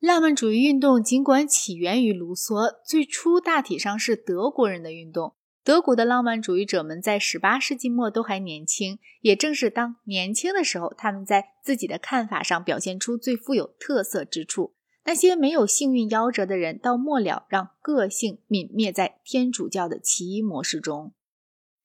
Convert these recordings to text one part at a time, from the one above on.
浪漫主义运动尽管起源于卢梭，最初大体上是德国人的运动。德国的浪漫主义者们在18世纪末都还年轻，也正是当年轻的时候，他们在自己的看法上表现出最富有特色之处。那些没有幸运夭折的人，到末了让个性泯灭在天主教的奇异模式中。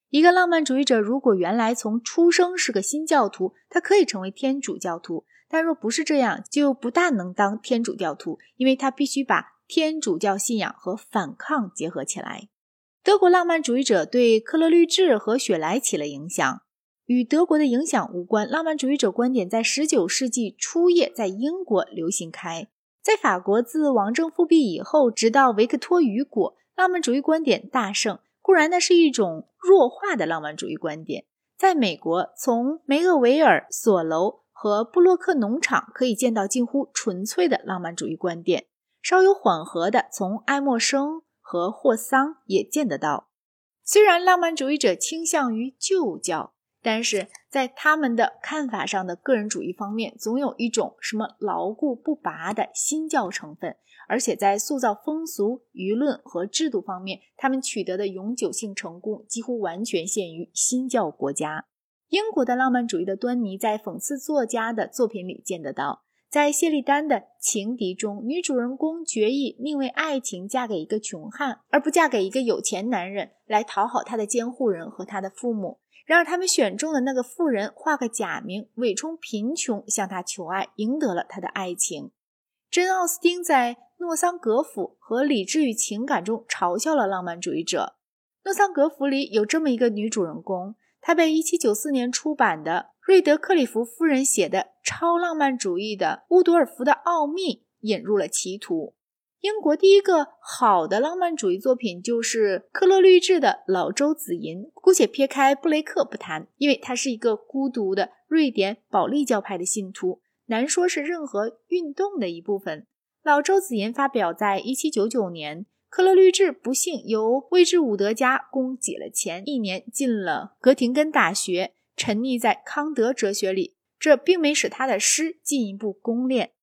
一个浪漫主义者如果原来从出生是个新教徒，他可以成为天主教徒；但若不是这样，就不大能当天主教徒，因为他必须把天主教信仰和反抗结合起来。德国浪漫主义者对克勒律治和雪莱起了影响，与德国的影响无关。浪漫主义者观点在19世纪初叶在英国流行开，在法国自王政复辟以后，直到维克托·雨果，浪漫主义观点大盛。固然，那是一种弱化的浪漫主义观点。在美国，从梅厄维尔、索楼和布洛克农场可以见到近乎纯粹的浪漫主义观点，稍有缓和的，从爱默生。和霍桑也见得到。虽然浪漫主义者倾向于旧教，但是在他们的看法上的个人主义方面，总有一种什么牢固不拔的新教成分。而且在塑造风俗、舆论和制度方面，他们取得的永久性成功几乎完全限于新教国家。英国的浪漫主义的端倪，在讽刺作家的作品里见得到。在谢利丹的情敌中，女主人公决意宁为爱情嫁给一个穷汉，而不嫁给一个有钱男人，来讨好他的监护人和他的父母。然而，他们选中的那个富人化个假名，伪充贫穷，向他求爱，赢得了他的爱情。珍·奥斯汀在《诺桑格府和理智与情感》中嘲笑了浪漫主义者。《诺桑格府》里有这么一个女主人公，他被1794年出版的。瑞德克里夫夫人写的超浪漫主义的乌多尔夫的奥秘引入了歧途。英国第一个好的浪漫主义作品就是克勒律治的老周子吟。姑且撇开布雷克不谈，因为他是一个孤独的瑞典保利教派的信徒，难说是任何运动的一部分。老周子吟发表在1799年。克勒律治不幸由威治伍德家供给了钱，一年进了格廷根大学。沉溺在康德哲学里，这并没使他的诗进一步攻炼。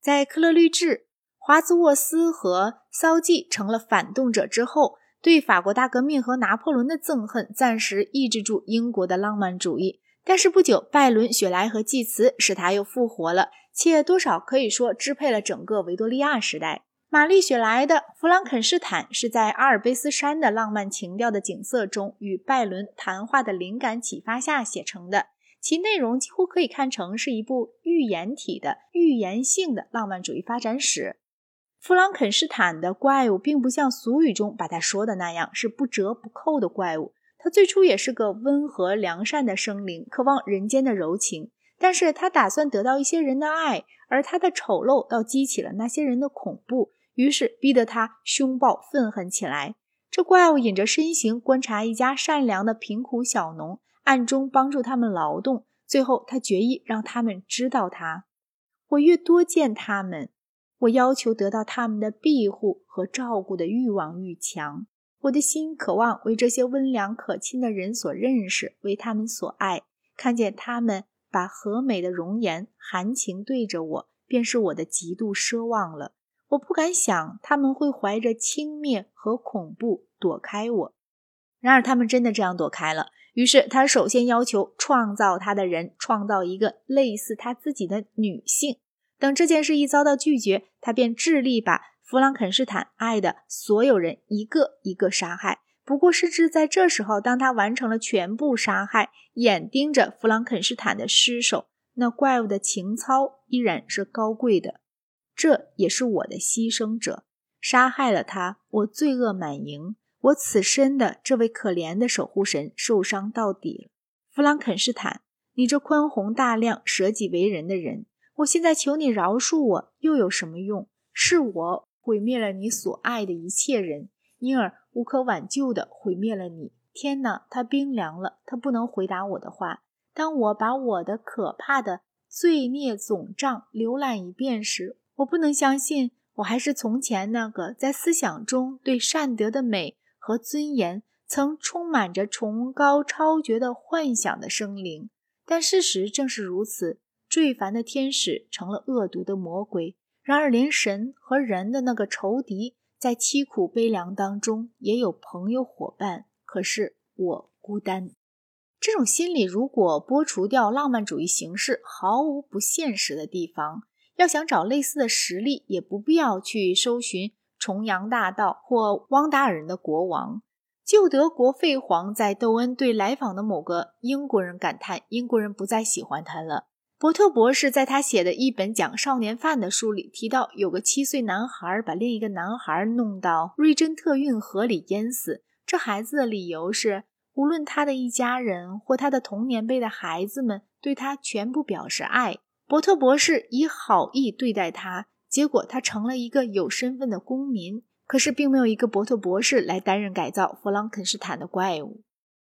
在克勒律治、华兹沃斯和骚季成了反动者之后，对法国大革命和拿破仑的憎恨暂时抑制住英国的浪漫主义。但是不久，拜伦、雪莱和济慈使他又复活了，且多少可以说支配了整个维多利亚时代。玛丽雪莱的《弗朗肯斯坦》是在阿尔卑斯山的浪漫情调的景色中，与拜伦谈话的灵感启发下写成的。其内容几乎可以看成是一部寓言体的预言性的浪漫主义发展史。弗朗肯斯坦的怪物并不像俗语中把他说的那样是不折不扣的怪物，他最初也是个温和良善的生灵，渴望人间的柔情。但是他打算得到一些人的爱，而他的丑陋倒激起了那些人的恐怖。于是逼得他凶暴愤恨起来。这怪物隐着身形，观察一家善良的贫苦小农，暗中帮助他们劳动。最后，他决意让他们知道他。我越多见他们，我要求得到他们的庇护和照顾的欲望愈强。我的心渴望为这些温良可亲的人所认识，为他们所爱。看见他们把和美的容颜含情对着我，便是我的极度奢望了。我不敢想他们会怀着轻蔑和恐怖躲开我，然而他们真的这样躲开了。于是他首先要求创造他的人创造一个类似他自己的女性。等这件事一遭到拒绝，他便致力把弗朗肯斯坦爱的所有人一个一个杀害。不过是至在这时候，当他完成了全部杀害，眼盯着弗朗肯斯坦的尸首，那怪物的情操依然是高贵的。这也是我的牺牲者，杀害了他，我罪恶满盈。我此生的这位可怜的守护神受伤到底了。弗朗肯斯坦，你这宽宏大量、舍己为人的人，我现在求你饶恕我，又有什么用？是我毁灭了你所爱的一切人，因而无可挽救的毁灭了你。天哪，他冰凉了，他不能回答我的话。当我把我的可怕的罪孽总账浏览一遍时，我不能相信，我还是从前那个在思想中对善德的美和尊严曾充满着崇高超绝的幻想的生灵。但事实正是如此，坠凡的天使成了恶毒的魔鬼，然而，连神和人的那个仇敌，在凄苦悲凉当中也有朋友伙伴。可是我孤单。这种心理如果剥除掉浪漫主义形式毫无不现实的地方，要想找类似的实例，也不必要去搜寻重阳大道或汪达尔人的国王。旧德国废皇在窦恩对来访的某个英国人感叹：“英国人不再喜欢他了。”伯特博士在他写的一本讲少年犯的书里提到，有个七岁男孩把另一个男孩弄到瑞珍特运河里淹死。这孩子的理由是。无论他的一家人或他的同年辈的孩子们对他全部表示爱，伯特博士以好意对待他，结果他成了一个有身份的公民。可是，并没有一个伯特博士来担任改造弗朗肯斯坦的怪物。